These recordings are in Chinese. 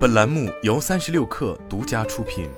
本栏目由三十六氪独家出品。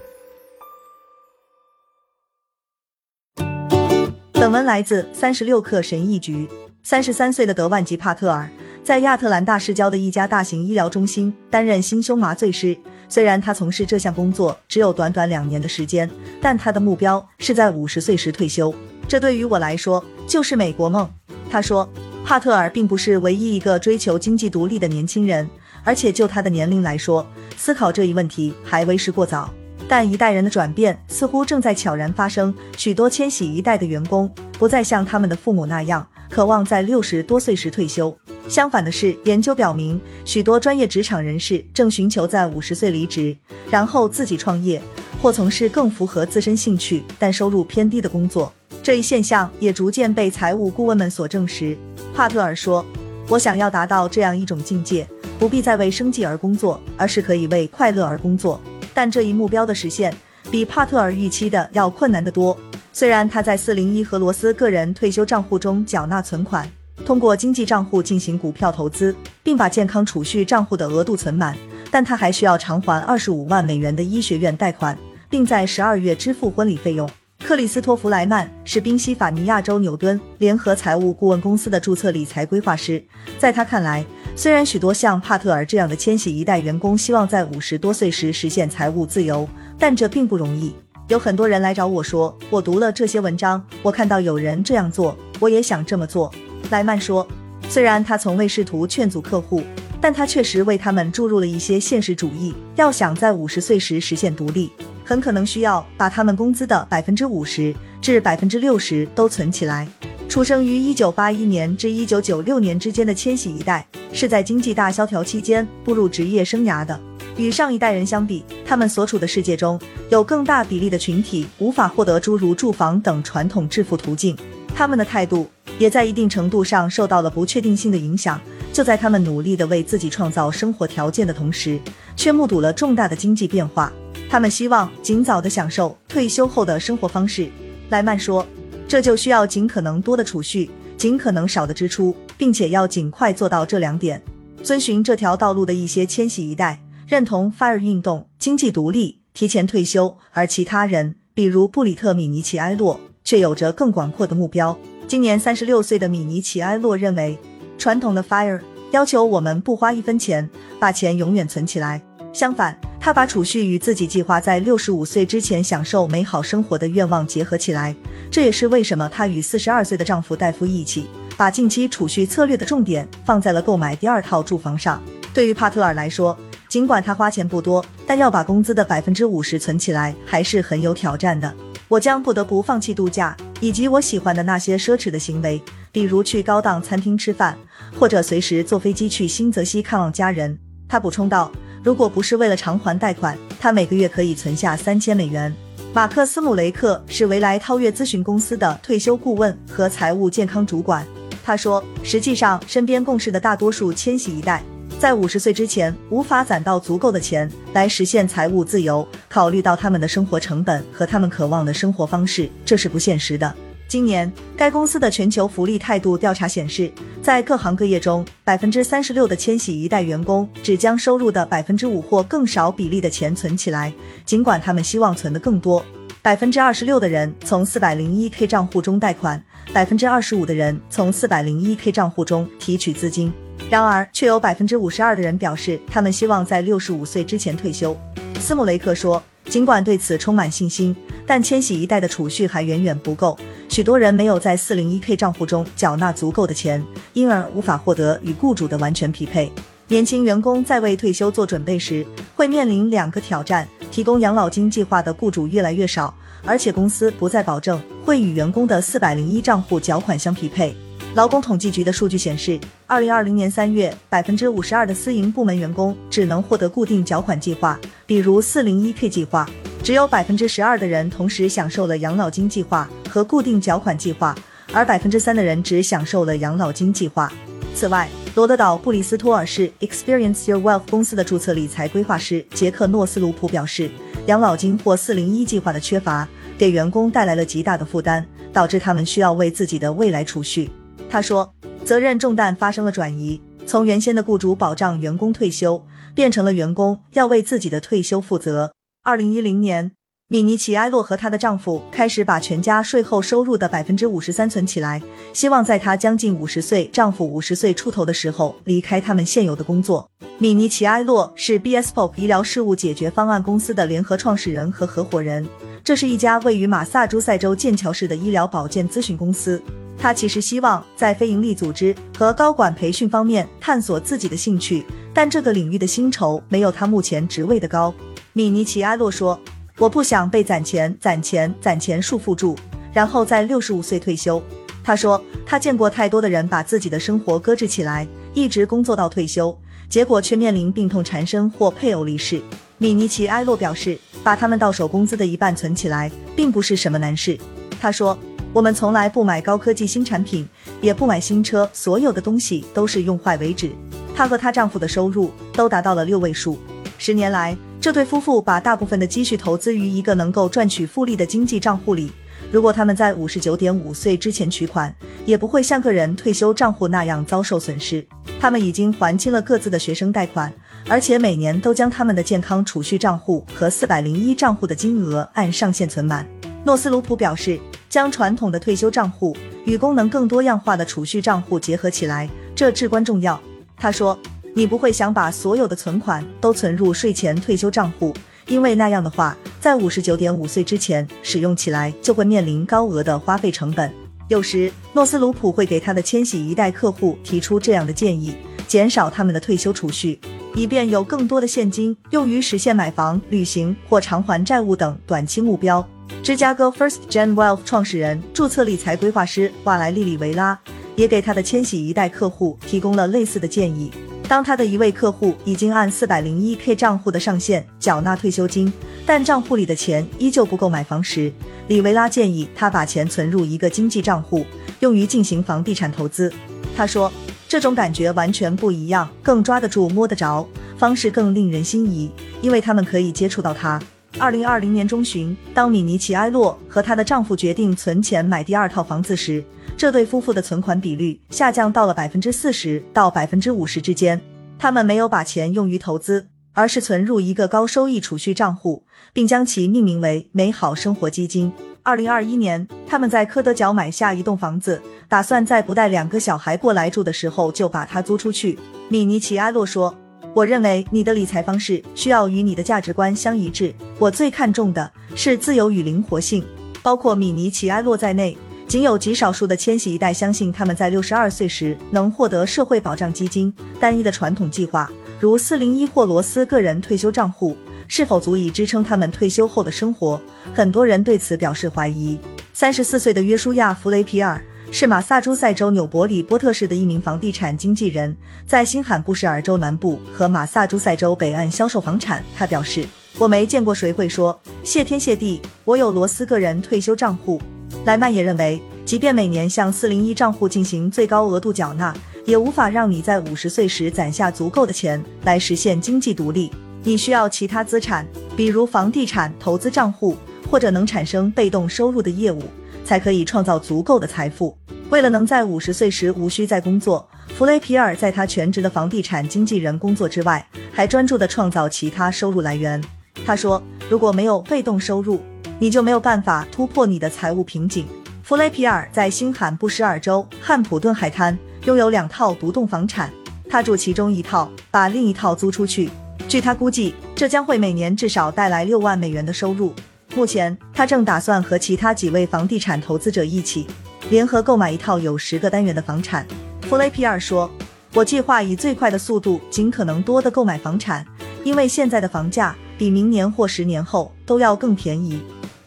本文来自三十六氪神译局。三十三岁的德万吉帕特尔在亚特兰大市郊的一家大型医疗中心担任心胸麻醉师。虽然他从事这项工作只有短短两年的时间，但他的目标是在五十岁时退休。这对于我来说就是美国梦。他说，帕特尔并不是唯一一个追求经济独立的年轻人，而且就他的年龄来说，思考这一问题还为时过早。但一代人的转变似乎正在悄然发生，许多千禧一代的员工不再像他们的父母那样渴望在六十多岁时退休。相反的是，研究表明，许多专业职场人士正寻求在五十岁离职，然后自己创业，或从事更符合自身兴趣但收入偏低的工作。这一现象也逐渐被财务顾问们所证实。帕特尔说：“我想要达到这样一种境界，不必再为生计而工作，而是可以为快乐而工作。但这一目标的实现，比帕特尔预期的要困难得多。虽然他在四零一和罗斯个人退休账户中缴纳存款，通过经济账户进行股票投资，并把健康储蓄账户的额度存满，但他还需要偿还二十五万美元的医学院贷款，并在十二月支付婚礼费用。”克里斯托弗莱曼是宾夕法尼亚州纽顿联合财务顾问公司的注册理财规划师。在他看来，虽然许多像帕特尔这样的千禧一代员工希望在五十多岁时实现财务自由，但这并不容易。有很多人来找我说：“我读了这些文章，我看到有人这样做，我也想这么做。”莱曼说：“虽然他从未试图劝阻客户，但他确实为他们注入了一些现实主义。要想在五十岁时实现独立。”很可能需要把他们工资的百分之五十至百分之六十都存起来。出生于一九八一年至一九九六年之间的千禧一代，是在经济大萧条期间步入职业生涯的。与上一代人相比，他们所处的世界中有更大比例的群体无法获得诸如住房等传统致富途径。他们的态度也在一定程度上受到了不确定性的影响。就在他们努力地为自己创造生活条件的同时，却目睹了重大的经济变化。他们希望尽早的享受退休后的生活方式。莱曼说：“这就需要尽可能多的储蓄，尽可能少的支出，并且要尽快做到这两点。”遵循这条道路的一些千禧一代认同 FIRE 运动、经济独立、提前退休，而其他人，比如布里特·米尼奇埃洛，却有着更广阔的目标。今年三十六岁的米尼奇埃洛认为，传统的 FIRE 要求我们不花一分钱，把钱永远存起来。相反，他把储蓄与自己计划在六十五岁之前享受美好生活的愿望结合起来，这也是为什么她与四十二岁的丈夫戴夫一起，把近期储蓄策略的重点放在了购买第二套住房上。对于帕特尔来说，尽管他花钱不多，但要把工资的百分之五十存起来还是很有挑战的。我将不得不放弃度假以及我喜欢的那些奢侈的行为，比如去高档餐厅吃饭，或者随时坐飞机去新泽西看望家人。他补充道。如果不是为了偿还贷款，他每个月可以存下三千美元。马克思姆雷克是维莱韬越咨询公司的退休顾问和财务健康主管。他说：“实际上，身边共事的大多数千禧一代，在五十岁之前无法攒到足够的钱来实现财务自由。考虑到他们的生活成本和他们渴望的生活方式，这是不现实的。”今年，该公司的全球福利态度调查显示，在各行各业中，百分之三十六的千禧一代员工只将收入的百分之五或更少比例的钱存起来，尽管他们希望存得更多。百分之二十六的人从四百零一 k 账户中贷款，百分之二十五的人从四百零一 k 账户中提取资金。然而，却有百分之五十二的人表示，他们希望在六十五岁之前退休。斯姆雷克说，尽管对此充满信心，但千禧一代的储蓄还远远不够。许多人没有在 401k 账户中缴纳足够的钱，因而无法获得与雇主的完全匹配。年轻员工在为退休做准备时，会面临两个挑战：提供养老金计划的雇主越来越少，而且公司不再保证会与员工的401账户缴款相匹配。劳工统计局的数据显示，2020年3月，百分之五十二的私营部门员工只能获得固定缴款计划，比如 401k 计划。只有百分之十二的人同时享受了养老金计划和固定缴款计划，而百分之三的人只享受了养老金计划。此外，罗德岛布里斯托尔市 Experience Your Wealth 公司的注册理财规划师杰克诺斯卢普表示，养老金或四零一计划的缺乏给员工带来了极大的负担，导致他们需要为自己的未来储蓄。他说，责任重担发生了转移，从原先的雇主保障员工退休。变成了员工，要为自己的退休负责。二零一零年。米尼奇埃洛和她的丈夫开始把全家税后收入的百分之五十三存起来，希望在她将近五十岁、丈夫五十岁出头的时候离开他们现有的工作。米尼奇埃洛是 BSPOP 医疗事务解决方案公司的联合创始人和合伙人，这是一家位于马萨诸塞州剑桥市的医疗保健咨询公司。他其实希望在非营利组织和高管培训方面探索自己的兴趣，但这个领域的薪酬没有他目前职位的高。米尼奇埃洛说。我不想被攒钱、攒钱、攒钱束缚住，然后在六十五岁退休。他说，他见过太多的人把自己的生活搁置起来，一直工作到退休，结果却面临病痛缠身或配偶离世。米尼奇埃洛表示，把他们到手工资的一半存起来，并不是什么难事。他说，我们从来不买高科技新产品，也不买新车，所有的东西都是用坏为止。她和她丈夫的收入都达到了六位数，十年来。这对夫妇把大部分的积蓄投资于一个能够赚取复利的经济账户里。如果他们在五十九点五岁之前取款，也不会像个人退休账户那样遭受损失。他们已经还清了各自的学生贷款，而且每年都将他们的健康储蓄账户和四百零一账户的金额按上限存满。诺斯鲁普表示，将传统的退休账户与功能更多样化的储蓄账户结合起来，这至关重要。他说。你不会想把所有的存款都存入税前退休账户，因为那样的话，在五十九点五岁之前使用起来就会面临高额的花费成本。有时，诺斯鲁普会给他的千禧一代客户提出这样的建议：减少他们的退休储蓄，以便有更多的现金用于实现买房、旅行或偿还债务等短期目标。芝加哥 First Gen Wealth 创始人、注册理财规划师瓦莱莉里维拉也给他的千禧一代客户提供了类似的建议。当他的一位客户已经按四百零一 k 账户的上限缴纳退休金，但账户里的钱依旧不够买房时，里维拉建议他把钱存入一个经济账户，用于进行房地产投资。他说，这种感觉完全不一样，更抓得住、摸得着，方式更令人心仪，因为他们可以接触到他。二零二零年中旬，当米尼奇埃洛和她的丈夫决定存钱买第二套房子时，这对夫妇的存款比率下降到了百分之四十到百分之五十之间。他们没有把钱用于投资，而是存入一个高收益储蓄账户，并将其命名为“美好生活基金”。二零二一年，他们在科德角买下一栋房子，打算在不带两个小孩过来住的时候就把它租出去。米尼奇埃洛说。我认为你的理财方式需要与你的价值观相一致。我最看重的是自由与灵活性。包括米尼奇埃洛在内，仅有极少数的千禧一代相信他们在六十二岁时能获得社会保障基金。单一的传统计划，如四零一或罗斯个人退休账户，是否足以支撑他们退休后的生活？很多人对此表示怀疑。三十四岁的约书亚·弗雷皮尔。是马萨诸塞州纽伯里波特市的一名房地产经纪人，在新罕布什尔州南部和马萨诸塞州北岸销售房产。他表示：“我没见过谁会说谢天谢地，我有罗斯个人退休账户。”莱曼也认为，即便每年向四零一账户进行最高额度缴纳，也无法让你在五十岁时攒下足够的钱来实现经济独立。你需要其他资产，比如房地产投资账户或者能产生被动收入的业务。才可以创造足够的财富。为了能在五十岁时无需再工作，弗雷皮尔在他全职的房地产经纪人工作之外，还专注地创造其他收入来源。他说：“如果没有被动收入，你就没有办法突破你的财务瓶颈。”弗雷皮尔在新罕布什尔州汉普顿海滩拥有两套独栋房产，他住其中一套，把另一套租出去。据他估计，这将会每年至少带来六万美元的收入。目前，他正打算和其他几位房地产投资者一起联合购买一套有十个单元的房产。弗雷皮尔说：“我计划以最快的速度尽可能多的购买房产，因为现在的房价比明年或十年后都要更便宜。”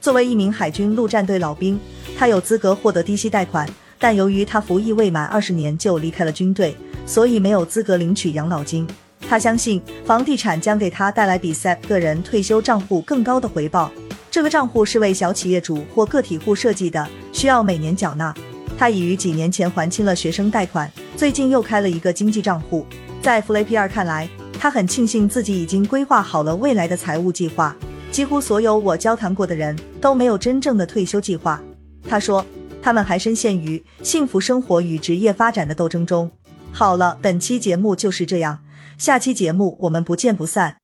作为一名海军陆战队老兵，他有资格获得低息贷款，但由于他服役未满二十年就离开了军队，所以没有资格领取养老金。他相信房地产将给他带来比 SEP 个人退休账户更高的回报。这个账户是为小企业主或个体户设计的，需要每年缴纳。他已于几年前还清了学生贷款，最近又开了一个经济账户。在弗雷皮尔看来，他很庆幸自己已经规划好了未来的财务计划。几乎所有我交谈过的人都没有真正的退休计划。他说，他们还深陷于幸福生活与职业发展的斗争中。好了，本期节目就是这样。下期节目我们不见不散。